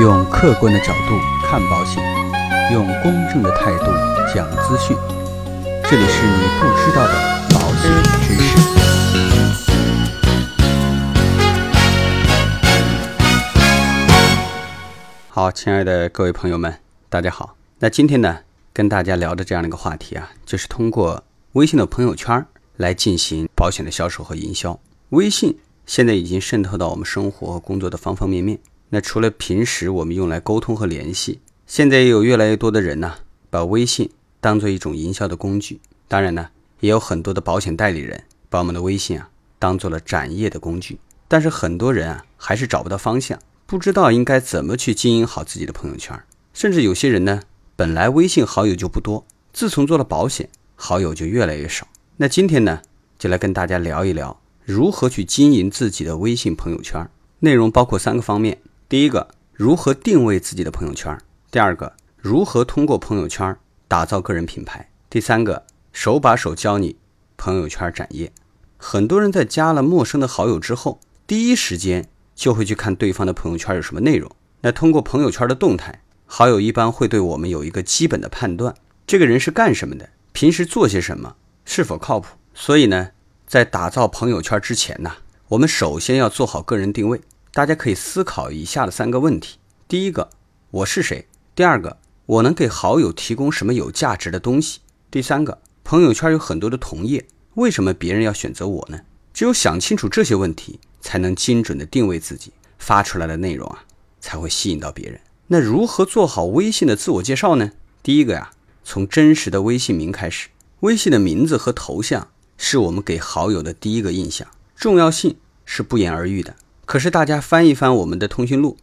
用客观的角度看保险，用公正的态度讲资讯。这里是你不知道的保险知识。好，亲爱的各位朋友们，大家好。那今天呢，跟大家聊的这样的一个话题啊，就是通过微信的朋友圈来进行保险的销售和营销。微信现在已经渗透到我们生活和工作的方方面面。那除了平时我们用来沟通和联系，现在也有越来越多的人呢，把微信当做一种营销的工具。当然呢，也有很多的保险代理人把我们的微信啊当做了展业的工具。但是很多人啊还是找不到方向，不知道应该怎么去经营好自己的朋友圈。甚至有些人呢，本来微信好友就不多，自从做了保险，好友就越来越少。那今天呢，就来跟大家聊一聊如何去经营自己的微信朋友圈。内容包括三个方面。第一个，如何定位自己的朋友圈；第二个，如何通过朋友圈打造个人品牌；第三个，手把手教你朋友圈展业。很多人在加了陌生的好友之后，第一时间就会去看对方的朋友圈有什么内容。那通过朋友圈的动态，好友一般会对我们有一个基本的判断：这个人是干什么的，平时做些什么，是否靠谱。所以呢，在打造朋友圈之前呢，我们首先要做好个人定位。大家可以思考以下的三个问题：第一个，我是谁？第二个，我能给好友提供什么有价值的东西？第三个，朋友圈有很多的同业，为什么别人要选择我呢？只有想清楚这些问题，才能精准的定位自己，发出来的内容啊，才会吸引到别人。那如何做好微信的自我介绍呢？第一个呀，从真实的微信名开始。微信的名字和头像是我们给好友的第一个印象，重要性是不言而喻的。可是大家翻一翻我们的通讯录，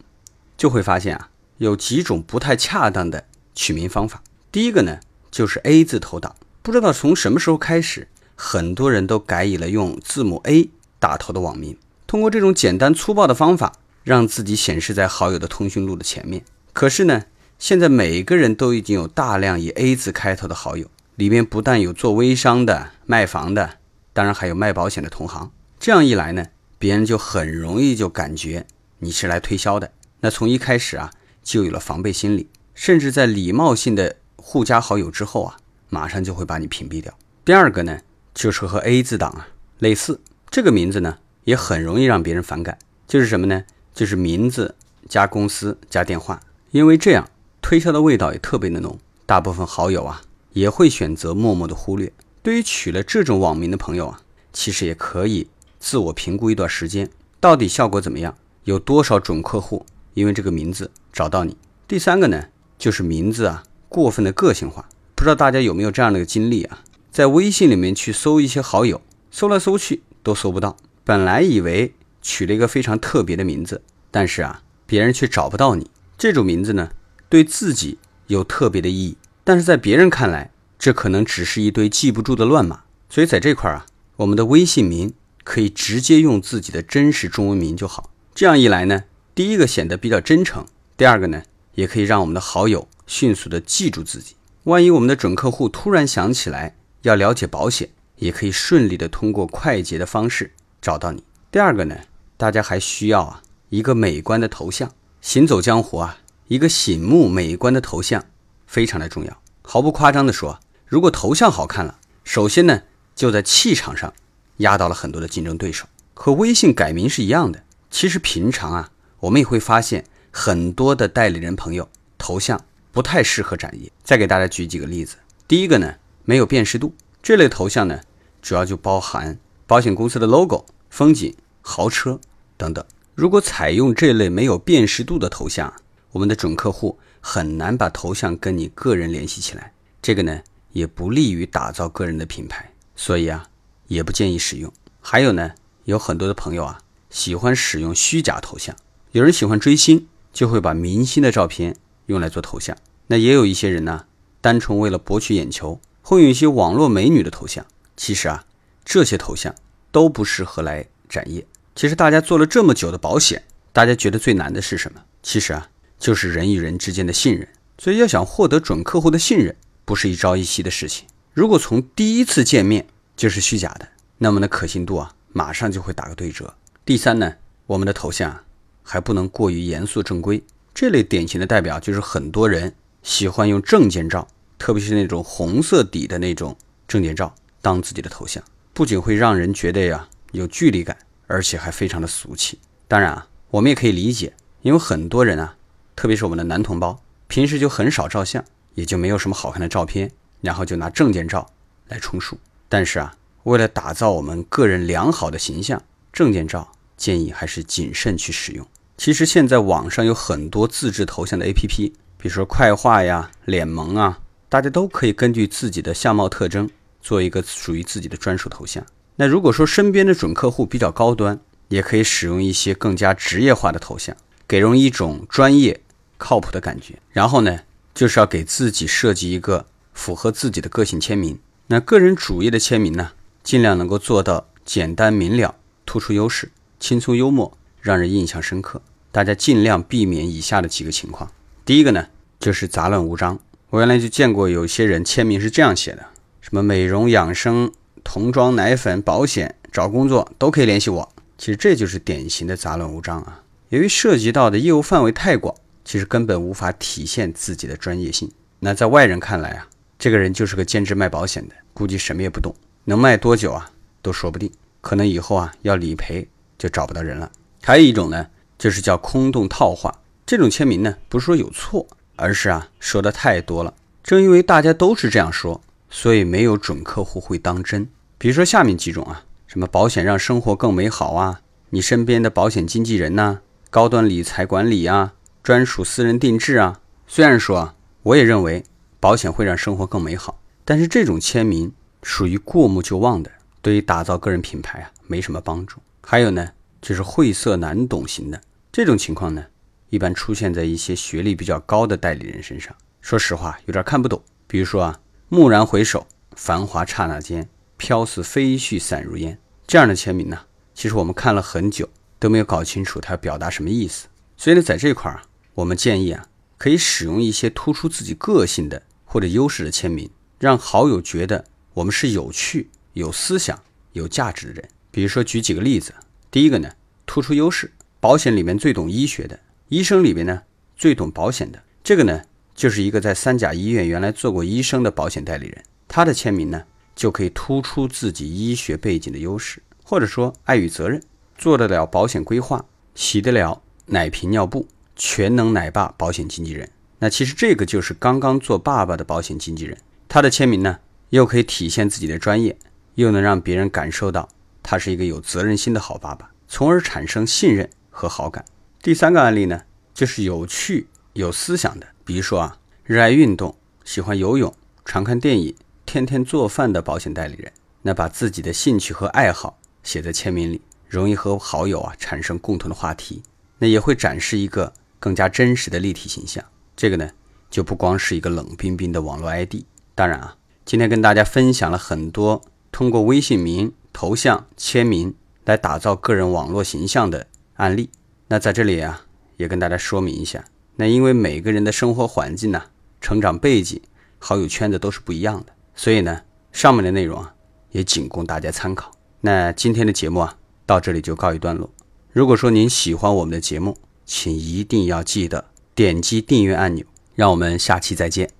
就会发现啊，有几种不太恰当的取名方法。第一个呢，就是 A 字头党，不知道从什么时候开始，很多人都改以了用字母 A 打头的网名，通过这种简单粗暴的方法，让自己显示在好友的通讯录的前面。可是呢，现在每个人都已经有大量以 A 字开头的好友，里面不但有做微商的、卖房的，当然还有卖保险的同行。这样一来呢。别人就很容易就感觉你是来推销的，那从一开始啊就有了防备心理，甚至在礼貌性的互加好友之后啊，马上就会把你屏蔽掉。第二个呢，就是和 A 字党啊类似，这个名字呢也很容易让别人反感，就是什么呢？就是名字加公司加电话，因为这样推销的味道也特别的浓，大部分好友啊也会选择默默的忽略。对于取了这种网名的朋友啊，其实也可以。自我评估一段时间，到底效果怎么样？有多少准客户因为这个名字找到你？第三个呢，就是名字啊过分的个性化，不知道大家有没有这样的一个经历啊？在微信里面去搜一些好友，搜来搜去都搜不到。本来以为取了一个非常特别的名字，但是啊，别人却找不到你。这种名字呢，对自己有特别的意义，但是在别人看来，这可能只是一堆记不住的乱码。所以在这块啊，我们的微信名。可以直接用自己的真实中文名就好，这样一来呢，第一个显得比较真诚，第二个呢，也可以让我们的好友迅速的记住自己。万一我们的准客户突然想起来要了解保险，也可以顺利的通过快捷的方式找到你。第二个呢，大家还需要啊一个美观的头像。行走江湖啊，一个醒目美观的头像非常的重要。毫不夸张的说，如果头像好看了，首先呢就在气场上。压倒了很多的竞争对手，和微信改名是一样的。其实平常啊，我们也会发现很多的代理人朋友头像不太适合展业。再给大家举几个例子。第一个呢，没有辨识度。这类头像呢，主要就包含保险公司的 logo、风景、豪车等等。如果采用这类没有辨识度的头像，我们的准客户很难把头像跟你个人联系起来。这个呢，也不利于打造个人的品牌。所以啊。也不建议使用。还有呢，有很多的朋友啊，喜欢使用虚假头像。有人喜欢追星，就会把明星的照片用来做头像。那也有一些人呢，单纯为了博取眼球，会用一些网络美女的头像。其实啊，这些头像都不适合来展业。其实大家做了这么久的保险，大家觉得最难的是什么？其实啊，就是人与人之间的信任。所以要想获得准客户的信任，不是一朝一夕的事情。如果从第一次见面，就是虚假的，那么的可信度啊，马上就会打个对折。第三呢，我们的头像还不能过于严肃正规，这类典型的代表就是很多人喜欢用证件照，特别是那种红色底的那种证件照当自己的头像，不仅会让人觉得呀有距离感，而且还非常的俗气。当然啊，我们也可以理解，因为很多人啊，特别是我们的男同胞，平时就很少照相，也就没有什么好看的照片，然后就拿证件照来充数。但是啊，为了打造我们个人良好的形象，证件照建议还是谨慎去使用。其实现在网上有很多自制头像的 APP，比如说快画呀、脸萌啊，大家都可以根据自己的相貌特征做一个属于自己的专属头像。那如果说身边的准客户比较高端，也可以使用一些更加职业化的头像，给人一种专业、靠谱的感觉。然后呢，就是要给自己设计一个符合自己的个性签名。那个人主页的签名呢，尽量能够做到简单明了、突出优势、轻松幽默。让人印象深刻，大家尽量避免以下的几个情况。第一个呢，就是杂乱无章。我原来就见过有些人签名是这样写的：什么美容养生、童装奶粉、保险、找工作都可以联系我。其实这就是典型的杂乱无章啊。由于涉及到的业务范围太广，其实根本无法体现自己的专业性。那在外人看来啊，这个人就是个兼职卖保险的，估计什么也不懂，能卖多久啊都说不定。可能以后啊要理赔就找不到人了。还有一种呢，就是叫空洞套话。这种签名呢，不是说有错，而是啊说的太多了。正因为大家都是这样说，所以没有准客户会当真。比如说下面几种啊，什么保险让生活更美好啊，你身边的保险经纪人呐，高端理财管理啊，专属私人定制啊。虽然说啊，我也认为保险会让生活更美好，但是这种签名属于过目就忘的，对于打造个人品牌啊没什么帮助。还有呢。就是晦涩难懂型的这种情况呢，一般出现在一些学历比较高的代理人身上。说实话，有点看不懂。比如说啊，“蓦然回首，繁华刹那间，飘似飞絮散如烟”这样的签名呢，其实我们看了很久都没有搞清楚它要表达什么意思。所以呢，在这块儿，我们建议啊，可以使用一些突出自己个性的或者优势的签名，让好友觉得我们是有趣、有思想、有价值的人。比如说，举几个例子。第一个呢，突出优势，保险里面最懂医学的，医生里面呢最懂保险的，这个呢就是一个在三甲医院原来做过医生的保险代理人，他的签名呢就可以突出自己医学背景的优势，或者说爱与责任，做得了保险规划，洗得了奶瓶尿布，全能奶爸保险经纪人。那其实这个就是刚刚做爸爸的保险经纪人，他的签名呢又可以体现自己的专业，又能让别人感受到。他是一个有责任心的好爸爸，从而产生信任和好感。第三个案例呢，就是有趣、有思想的，比如说啊，热爱运动、喜欢游泳、常看电影、天天做饭的保险代理人。那把自己的兴趣和爱好写在签名里，容易和好友啊产生共同的话题，那也会展示一个更加真实的立体形象。这个呢，就不光是一个冷冰冰的网络 ID。当然啊，今天跟大家分享了很多通过微信名。头像签名来打造个人网络形象的案例，那在这里啊，也跟大家说明一下。那因为每个人的生活环境呢、成长背景、好友圈子都是不一样的，所以呢，上面的内容啊，也仅供大家参考。那今天的节目啊，到这里就告一段落。如果说您喜欢我们的节目，请一定要记得点击订阅按钮。让我们下期再见。